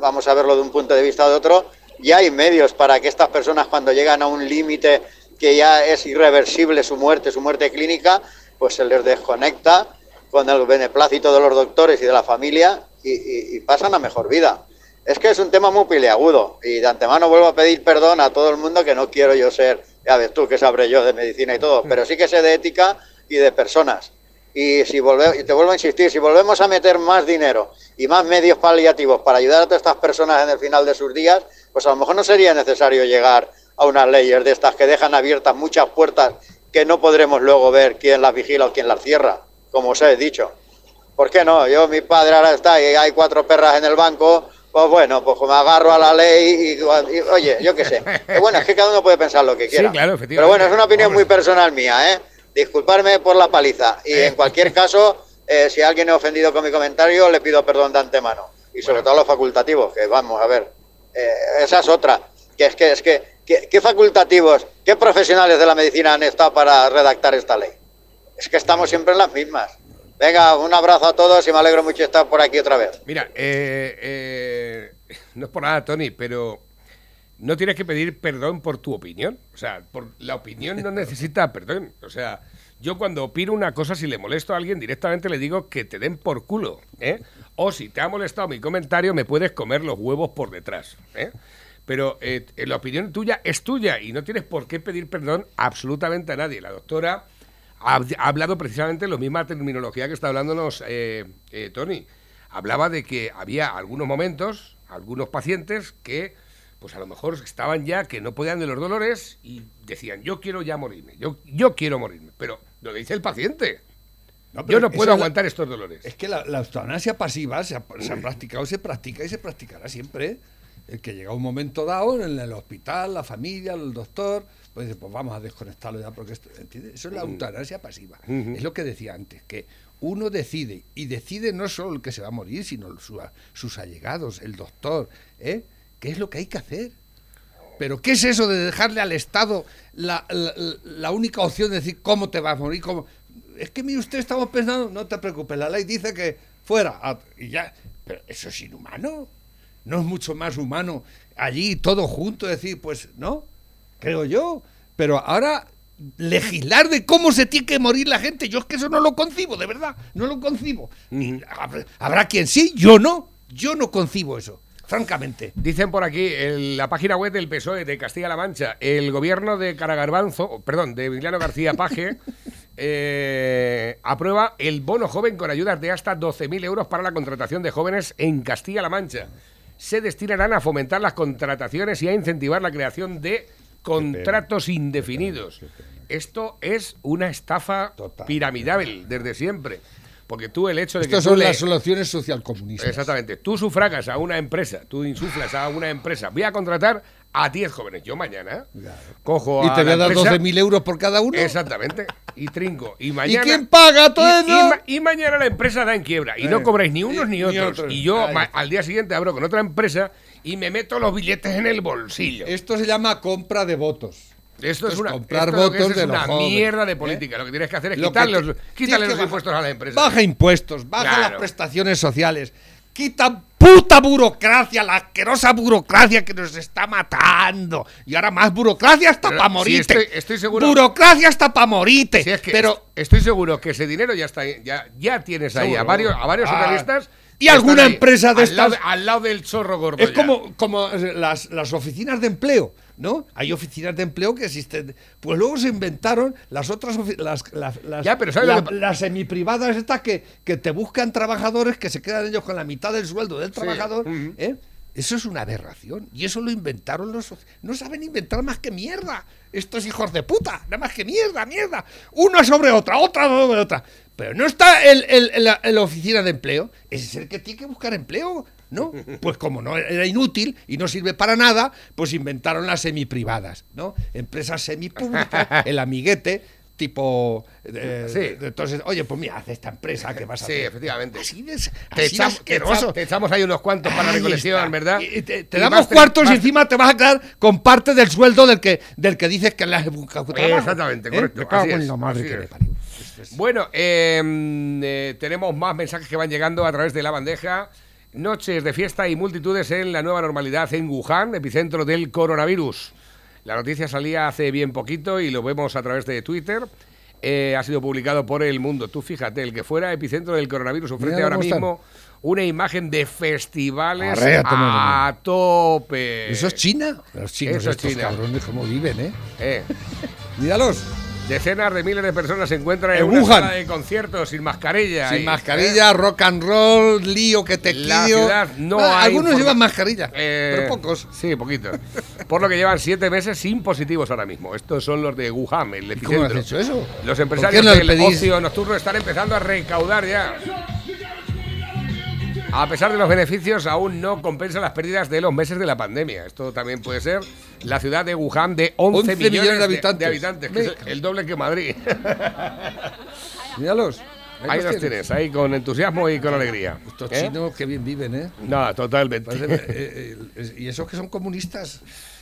vamos a verlo de un punto de vista o de otro, ya hay medios para que estas personas cuando llegan a un límite que ya es irreversible su muerte, su muerte clínica, pues se les desconecta con el beneplácito de los doctores y de la familia y, y- y pasan a mejor vida. Es que es un tema muy peleagudo y de antemano vuelvo a pedir perdón a todo el mundo que no quiero yo ser, ya ves tú que sabré yo de medicina y todo, pero sí que sé de ética y de personas. Y si volve- y te vuelvo a insistir, si volvemos a meter más dinero y más medios paliativos para ayudar a todas estas personas en el final de sus días, pues a lo mejor no sería necesario llegar a unas leyes de estas que dejan abiertas muchas puertas que no podremos luego ver quién las vigila o quién las cierra, como os he dicho. ¿Por qué no? Yo, mi padre ahora está y hay cuatro perras en el banco, pues bueno, pues me agarro a la ley y, y, oye, yo qué sé. [laughs] Bueno, es que cada uno puede pensar lo que Sí, quiera. claro, efectivamente. Pero bueno, es una opinión muy personal mía, ¿eh? Disculparme por la paliza. Y en cualquier caso, eh, si alguien he ofendido con mi comentario, le pido perdón de antemano. Y sobre todo a los facultativos, que vamos a ver. eh, esa es otra. Que es que, es que, ¿qué, qué facultativos, qué profesionales de la medicina han estado para redactar esta ley? Es que estamos siempre en las mismas. Venga, un abrazo a todos y me alegro mucho de estar por aquí otra vez. Mira, eh, eh, [laughs] no es por nada, Tony, pero no tienes que pedir perdón por tu opinión. O sea, por la opinión no necesita perdón. O sea, yo cuando opino una cosa, si le molesto a alguien, directamente le digo que te den por culo. ¿eh? O si te ha molestado mi comentario, me puedes comer los huevos por detrás. ¿eh? Pero eh, la opinión tuya es tuya y no tienes por qué pedir perdón absolutamente a nadie. La doctora ha, ha hablado precisamente la misma terminología que está hablándonos eh, eh, Tony. Hablaba de que había algunos momentos, algunos pacientes que, pues a lo mejor estaban ya que no podían de los dolores y decían, yo quiero ya morirme, yo, yo quiero morirme. Pero lo dice el paciente. No, yo no puedo la- aguantar estos dolores. Es que la, la eutanasia pasiva se ha, se ha practicado, se practica y se practicará siempre. El que llega un momento dado en el hospital, la familia, el doctor, pues dice, pues vamos a desconectarlo ya porque esto, ¿entiendes? Eso es la Mm. eutanasia pasiva. Es lo que decía antes, que uno decide, y decide no solo el que se va a morir, sino su- sus allegados, el doctor, ¿eh? ¿Qué es lo que hay que hacer? Pero ¿qué es eso de dejarle al Estado la, la- única opción de decir cómo te vas a morir? Es que mire usted, estamos pensando, no te preocupes, la ley dice que fuera. ah, Y ya, pero eso es inhumano. No es mucho más humano allí todo junto decir, pues no, creo yo. Pero ahora legislar de cómo se tiene que morir la gente, yo es que eso no lo concibo, de verdad, no lo concibo. Habrá quien sí, yo no, yo no concibo eso, francamente. Dicen por aquí, en la página web del PSOE de Castilla-La Mancha, el gobierno de Caragarbanzo, perdón, de Emiliano García Paje, [laughs] eh, aprueba el bono joven con ayudas de hasta 12.000 euros para la contratación de jóvenes en Castilla-La Mancha. Se destinarán a fomentar las contrataciones y a incentivar la creación de contratos indefinidos. Esto es una estafa piramidal desde siempre. Porque tú el hecho de que Estas son le- las soluciones socialcomunistas. Exactamente. Tú sufragas a una empresa, tú insuflas a una empresa. Voy a contratar a 10 jóvenes. Yo mañana cojo Y a te voy a dar empresa- 12.000 euros por cada uno. Exactamente. Y trinco. Y mañana. quién paga todo y, y ma- y mañana la empresa da en quiebra. Y no Eh, cobráis ni unos y- ni ni otros. otros. Y yo al día siguiente abro con otra empresa y me meto los billetes en el bolsillo. Esto se llama compra de votos. Esto es una, comprar esto lo que es votos es de los una jóvenes, mierda de ¿eh? política. Lo que tienes que hacer es Lo quitarle los, que los bajar- impuestos a la empresa. Baja impuestos, baja Claro. las prestaciones sociales, quita puta burocracia, la asquerosa burocracia que nos está matando. Y ahora más burocracia hasta para morirte. estoy- estoy seguro- Burocracia hasta para morirte. Si es que pero estoy seguro que ese dinero ya está ya, ya tienes ahí a varios a varios Ah, socialistas y alguna ahí, empresa de al lado, estas- al lado del chorro gordo Es ya. como, como las, las oficinas de empleo, ¿no? Hay oficinas de empleo que existen. Pues luego se inventaron las otras las, las, las, Ya, pero ¿sabes la- que las semiprivadas estas que, que te buscan trabajadores que se quedan ellos con la mitad del sueldo del Sí, trabajador. ¿eh? Eso es una aberración. Y eso lo inventaron los... No saben inventar más que mierda. Estos hijos de puta. Nada más que mierda, mierda. Una sobre otra, otra sobre otra. Pero no está el, el- el- oficina de empleo. Ese es el que tiene que buscar empleo. ¿No? Pues como no era inútil y no sirve para nada, pues inventaron las semiprivadas, ¿no? Empresas semipúblicas, [laughs] el amiguete, tipo... eh, Sí. Entonces, oye, pues mira, haz esta empresa que vas a Sí, hacer. efectivamente. Así de, Te, así echamos, te asqueroso. echa- te echamos ahí unos cuantos para la recolección. ¿verdad? Y te, te Y damos vas cuartos vas- y encima te vas a quedar con parte del sueldo del que, del que dices que le has buscado. Exactamente, ¿Eh? correcto. Así es, la madre así que es. Bueno, eh, eh, tenemos más mensajes que van llegando a través de la bandeja. Noches de fiesta y multitudes en la nueva normalidad en Wuhan, epicentro del coronavirus. La noticia salía hace bien poquito y lo vemos a través de Twitter. Eh, ha sido publicado por El Mundo. Tú fíjate, el que fuera epicentro del coronavirus ofrece ahora están. mismo una imagen de festivales Arréate, a tope. ¿Eso es China? Los chinos Eso es estos China. cabrones, cómo viven, ¿eh? Eh, [laughs] Míralos. Decenas de miles de personas se encuentran en, En una Wuhan. sala de conciertos sin mascarilla. Sin y- mascarilla, rock and roll, lío que te La lío. ciudad no Ah, hay Algunos llevan mascarilla, Eh, pero pocos. Sí, poquitos. Por lo que llevan siete meses sin positivos ahora mismo. Estos son los de Wuhan, el ¿Y cómo has epicentro. hecho eso? Los ¿Por empresarios del pedís- ocio nocturno están empezando a recaudar ya. A pesar de los beneficios, aún no compensa las pérdidas de los meses de la pandemia. Esto también puede ser la ciudad de Wuhan de 11, 11 millones, millones de de habitantes. habitantes, que es el doble que Madrid. [laughs] Míralos. Ahí los tienes, ahí con entusiasmo y con alegría. Estos ¿Eh? chinos que bien viven, ¿eh? No, totalmente. Eh, eh, y esos que son comunistas.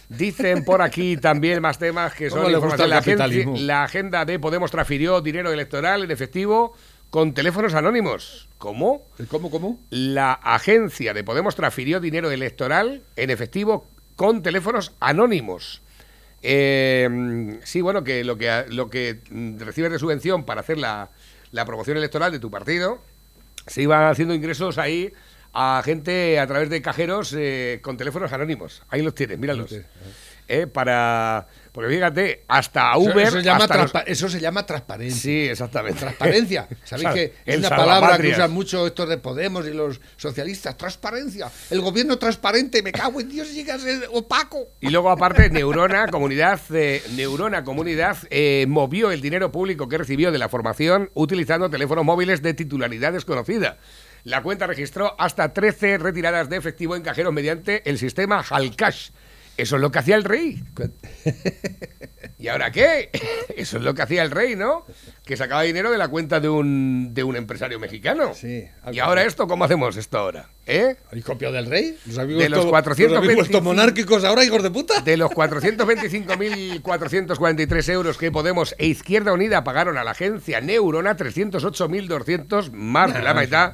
Dicen por aquí también más temas que [laughs] ¿Cómo son información. La, agencia- la agenda de Podemos transfirió dinero electoral en efectivo con teléfonos anónimos. ¿Cómo? ¿Cómo, cómo? La agencia de Podemos transfirió dinero electoral en efectivo con teléfonos anónimos. Eh, sí, bueno, que lo que lo que recibes de subvención para hacer la, la promoción electoral de tu partido, se iban haciendo ingresos ahí a gente a través de cajeros eh, con teléfonos anónimos. Ahí los tienes, míralos. Eh, para porque fíjate, hasta Uber. Eso, se llama hasta los- transpa- eso se llama transparencia. Sí, exactamente. Transparencia. [laughs] Sabéis que es una palabra que usan mucho estos de Podemos y los socialistas. Transparencia. El gobierno transparente, me cago en Dios, llega a ser opaco. Y luego, aparte, Neurona Comunidad, eh, Neurona Comunidad eh, movió el dinero público que recibió de la formación utilizando teléfonos móviles de titularidad desconocida. La cuenta registró hasta 13 retiradas de efectivo en cajeros mediante el sistema Halcash. Eso es lo que hacía el rey. [laughs] ¿Y ahora qué? [laughs] Eso es lo que hacía el rey, ¿no? Que sacaba dinero de la cuenta de un, de un empresario mexicano. Sí. ¿Y ahora esto? ¿Cómo hacemos esto ahora? ¿Eh? ¿Hay copia del rey? ¿Los amigos De los todo- 425 los habéis vuelto monárquicos ahora, hijos de puta? De los 425.443 euros que Podemos e Izquierda Unida pagaron a la agencia Neurona, 308.200, más de la mitad,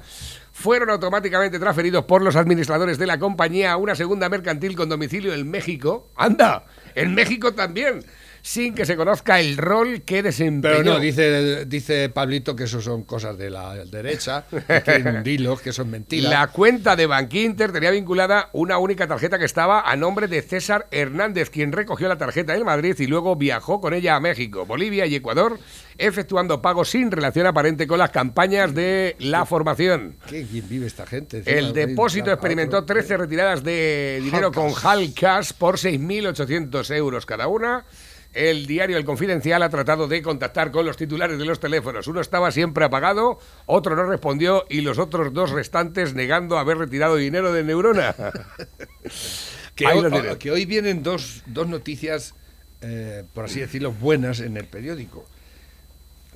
fueron automáticamente transferidos por los administradores de la compañía a una segunda mercantil con domicilio en México. ¡Anda! En México también. Sin que se conozca el rol que desempeñó. Pero no, dice, dice Pablito que eso son cosas de la derecha, que [laughs] hundirlos, que son mentiras. La cuenta de Bankinter tenía vinculada una única tarjeta que estaba a nombre de César Hernández, quien recogió la tarjeta en Madrid y luego viajó con ella a México, Bolivia y Ecuador, efectuando pagos sin relación aparente con las campañas de la formación. Qué bien vive esta gente. El depósito experimentó otro. 13 retiradas de dinero con Hal Cash por 6.800 euros cada una. El diario El Confidencial ha tratado de contactar con los titulares de los teléfonos. Uno estaba siempre apagado, otro no respondió y los otros dos restantes negando haber retirado dinero de Neurona. [laughs] Que, hoy, que vienen dos, dos noticias, eh, por así decirlo, buenas en el periódico,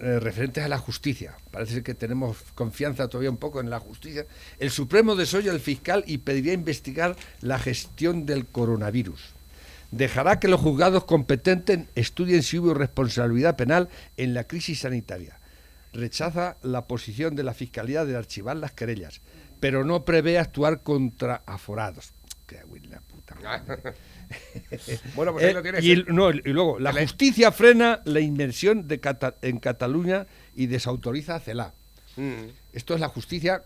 eh, referentes a la justicia. Parece que tenemos confianza todavía un poco en la justicia. El Supremo desoye al fiscal y pediría investigar la gestión del coronavirus. Dejará que los juzgados competentes estudien si hubo responsabilidad penal en la crisis sanitaria. Rechaza la posición de la Fiscalía de archivar las querellas, pero no prevé actuar contra aforados. Qué la puta madre. [laughs] bueno, pues ahí Eh, lo tienes. y, el- no, y luego, la justicia frena la de Cata- en Cataluña y desautoriza a CELA. Mm. Esto es la justicia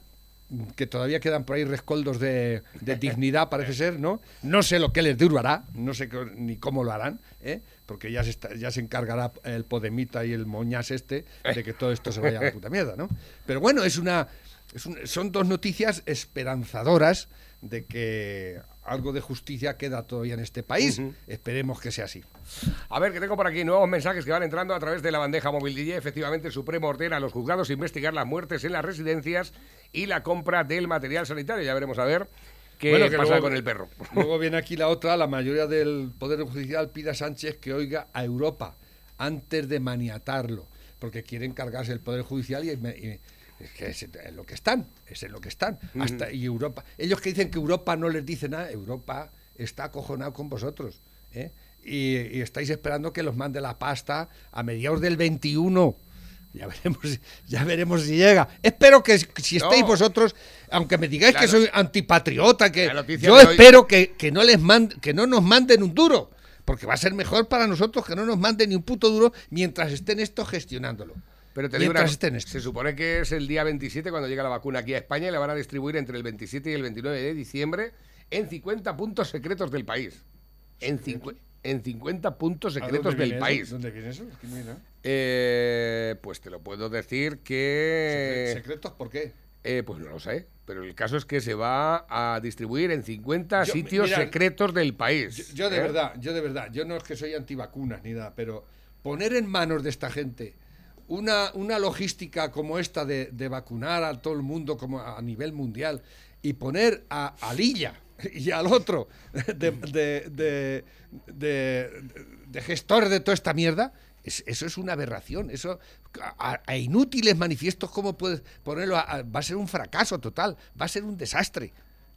que todavía quedan por ahí rescoldos de, de dignidad, parece ser, ¿no? No sé lo que les durará, no sé ni cómo lo harán, ¿eh? porque ya se, está- ya se encargará el Podemita y el Moñas este de que todo esto se vaya a la puta mierda, ¿no? Pero bueno, es una es un- son dos noticias esperanzadoras de que algo de justicia queda todavía en este país. Esperemos que sea así. A ver, que tengo por aquí nuevos mensajes que van entrando a través de la bandeja móvil DJ. Efectivamente, el Supremo ordena a los juzgados investigar las muertes en las residencias y la compra del material sanitario. Ya veremos a ver qué Bueno, que pasa luego- con el perro. [laughs] Luego viene aquí la otra, la mayoría del Poder Judicial pide a Sánchez que oiga a Europa antes de maniatarlo, porque quieren cargarse el Poder Judicial y, y- es que es en lo que están, es en lo que están. Hasta, y Europa, ellos que dicen que Europa no les dice nada, Europa está acojonado con vosotros. ¿eh? Y, y estáis esperando que los mande la pasta a mediados del 21. Ya veremos, ya veremos si llega. Espero que si estáis No. vosotros, aunque me digáis que soy antipatriota, que yo hoy- espero que, que no les mand- que no nos manden un duro, porque va a ser mejor para nosotros que no nos manden ni un puto duro mientras estén estos gestionándolo. Pero te digo mientras una- se supone que es el día 27 cuando llega la vacuna aquí a España y la van a distribuir entre el 27 y el 29 de diciembre en 50 puntos secretos del país. En, cincu- en 50 puntos secretos del país. ¿Dónde viene eso? Eh, pues te lo puedo decir que... ¿Secretos por qué? Eh, pues no lo sé, pero el caso es que se va a distribuir en 50 Yo- sitios mira, secretos del país. Yo de ¿eh? verdad, yo de verdad, yo no es que soy antivacunas ni nada, pero poner en manos de esta gente una, una logística como esta de, de vacunar a todo el mundo como a nivel mundial y poner a, a Lilla [laughs] y al otro de, de, de, de- gestor de toda esta mierda, es- eso es una aberración. Eso a, a inútiles manifiestos, ¿cómo puedes ponerlo? a- a- va a ser un fracaso total, va a ser un desastre.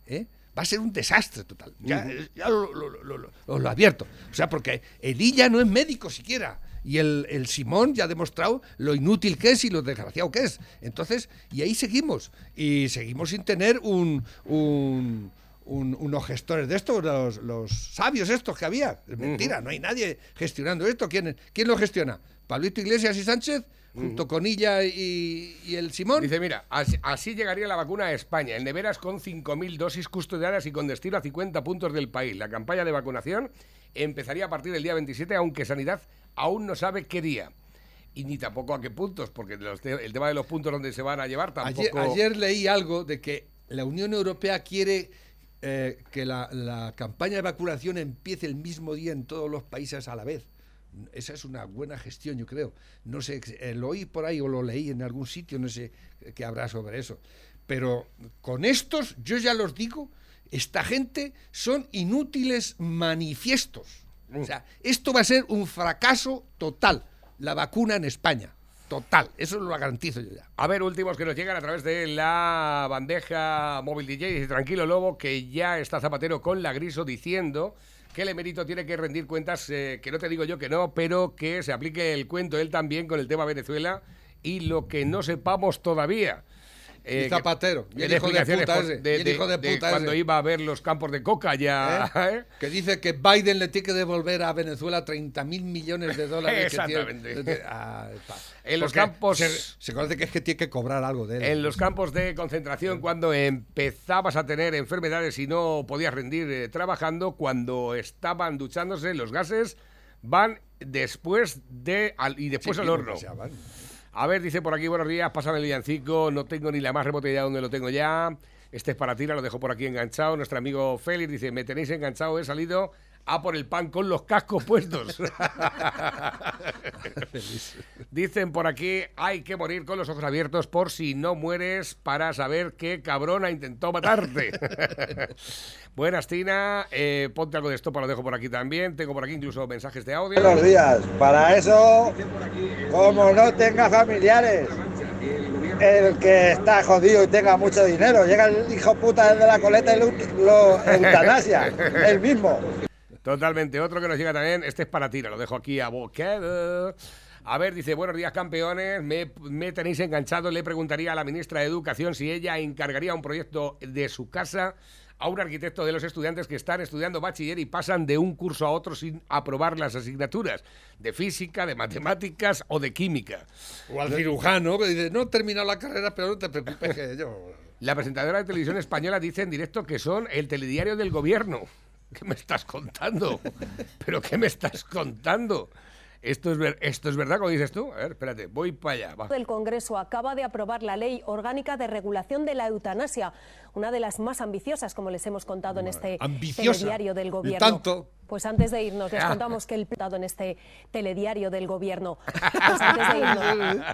¿eh? Va a ser un desastre total. Ya, eh, ya lo, lo- lo- lo- os lo advierto. O sea, porque Elilla no es médico siquiera. Y el, el Simón ya ha demostrado lo inútil que es y lo desgraciado que es. Entonces, y ahí seguimos. Y seguimos sin tener un, un- un- unos gestores de estos, los, los sabios estos que había. Es mentira, no hay nadie gestionando esto. ¿Quién, quién lo gestiona? ¿Pablito Iglesias y Sánchez? Junto con Illa y, y el Simón. Dice, mira, así, así llegaría la vacuna a España, en neveras con 5.000 dosis custodiadas y con destino a 50 puntos del país. La campaña de vacunación empezaría a partir del día 27, aunque Sanidad aún no sabe qué día. Y ni tampoco a qué puntos, porque los te- el tema de los puntos donde se van a llevar Ayer, tampoco... ayer leí algo de que la Unión Europea quiere eh, que la, la campaña de vacunación empiece el mismo día en todos los países a la vez. Esa es una buena gestión, yo creo. No sé, eh, lo oí por ahí o lo leí en algún sitio, no sé qué habrá sobre eso. Pero con estos, yo ya los digo, esta gente son inútiles manifiestos. O sea, esto va a ser un fracaso total, la vacuna en España. Total, eso lo garantizo yo ya. A ver, últimos que nos llegan a través de la bandeja móvil DJ. Dice, tranquilo, Lobo, que ya está Zapatero con la griso diciendo que el emérito tiene que rendir cuentas, eh, que no te digo yo que no, pero que se aplique el cuento él también con el tema Venezuela y lo que no sepamos todavía. Y que- Zapatero, que dé hijo de puta de, hijo de de puta cuando ese. iba a ver los campos de coca ya. ¿eh? [laughs] Que dice que Biden le tiene que devolver a Venezuela 30 mil millones de dólares. que tiene- Exactamente. Ah, En los porque campos- Se, se conoce que es que tiene que cobrar algo de él. En los campos de concentración, cuando empezabas a tener enfermedades y no podías rendir eh, trabajando, cuando estaban duchándose, los gases van después de al- y después Sí, al no horno. A ver, dice por aquí, buenos días, pásame el villancico, no tengo ni la más remota idea dónde lo tengo ya. Este es para tira, lo dejo por aquí enganchado. Nuestro amigo Félix dice, me tenéis enganchado, he salido a por el pan con los cascos puestos. [laughs] Dicen por aquí, hay que morir con los ojos abiertos por si no mueres para saber qué cabrona intentó matarte. [laughs] Buenas, Tina. Eh, ponte algo de esto, lo dejo por aquí también. Tengo por aquí incluso mensajes de audio. Buenos días. Para eso, como no tenga familiares, el que está jodido y tenga mucho dinero, llega el hijo puta de la coleta y lo, lo eutanasia, [laughs] el mismo. Totalmente. Otro que nos llega también, este es para tira, lo dejo aquí a boca. A ver, dice, buenos días campeones, me, me tenéis enganchado, le preguntaría a la ministra de Educación si ella encargaría un proyecto de su casa a un arquitecto de los estudiantes que están estudiando bachiller y pasan de un curso a otro sin aprobar las asignaturas de física, de matemáticas o de química. O al cirujano que dice, no he terminado la carrera, pero no te preocupes que yo... La presentadora de televisión española dice en directo que son el telediario del gobierno. [laughs] ¿Qué me estás contando? ¿Pero qué me estás contando? Esto es, ver- esto es verdad, como dices tú. A ver, espérate, voy para allá. va. El Congreso acaba de aprobar la Ley Orgánica de Regulación de la Eutanasia, una de las más ambiciosas, como les hemos contado en este ambiciosa. telediario del Y Gobierno. tanto. Pues antes de irnos, les [laughs] Ah. contamos que el contado en este telediario del Gobierno. [laughs] Pues antes de irnos.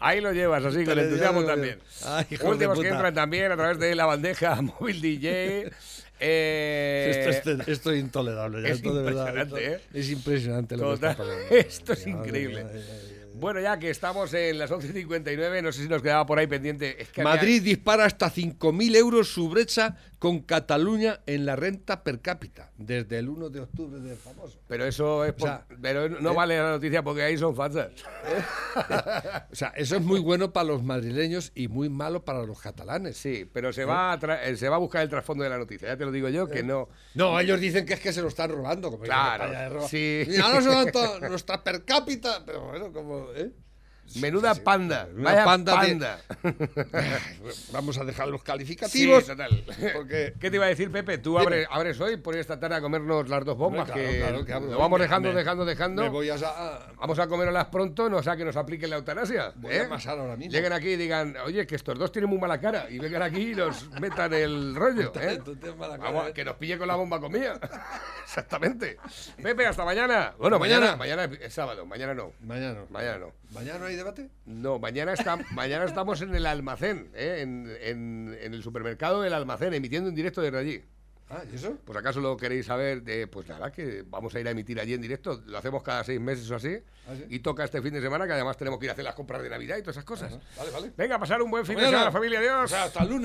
Ahí lo llevas, así, con entusiasmo también. Ay, Últimos que entran también a través de la bandeja [laughs] móvil DJ. Eh, Esto, es, esto es intolerable. ya, es esto de verdad, impresionante, esto- ¿eh? Es impresionante lo que Total, está pasando. esto es increíble. ay, ay, ay. Bueno, ya que estamos en las 11.59, no sé si nos quedaba por ahí pendiente. Es que Madrid dispara hasta 5.000 euros su brecha con Cataluña en la renta per cápita desde el 1 de octubre del famoso. Pero eso es por- O sea, pero no ¿eh? vale la noticia porque ahí son falsas. [laughs] O sea, eso es muy bueno para los madrileños y muy malo para los catalanes. Sí, pero se va, a tra- eh, se va a buscar el trasfondo de la noticia. Ya te lo digo yo, que no. No, ellos dicen que es que se lo están robando. Como Claro, "Vaya de roba". sí. Mira, no se [laughs] nuestra per cápita, pero bueno, como... ¿eh? Menuda panda. Una vaya panda de- panda. [laughs] Vamos a dejar los Sí, calificativos. total. Porque ¿Qué te iba a decir, Pepe? Tú abres, abres hoy por ir esta tarde a comernos las dos bombas claro, que claro que abro lo vamos dejando, me- dejando, dejando. me voy a, Vamos a comerlas pronto, no sea que nos apliquen la eutanasia. Voy ¿eh? a pasar ahora mismo. Lleguen aquí y digan, oye, que estos dos tienen muy mala cara. Y vengan aquí y nos [laughs] metan el rollo. ¿eh? Tú tienes mala cara, Vamos, ¿eh? que nos pille con la bomba comida. [laughs] Exactamente. Pepe, hasta mañana. Bueno, mañana. Mañana. Mañana es sábado, mañana no. Mañana no. Mañana no. ¿Mañana no hay debate? No, mañana, está, mañana estamos en el almacén, ¿eh? en, en- en el supermercado del almacén, emitiendo en directo desde allí. Ah, ¿y eso? Pues acaso lo queréis saber, de, pues nada, que vamos a ir a emitir allí en directo, lo hacemos cada seis meses o así, ¿Ah, sí? y toca este fin de semana, que además tenemos que ir a hacer las compras de Navidad y todas esas cosas. Vale, vale. Venga, pasar un buen fin de semana, familia, adiós. O sea, hasta el lunes.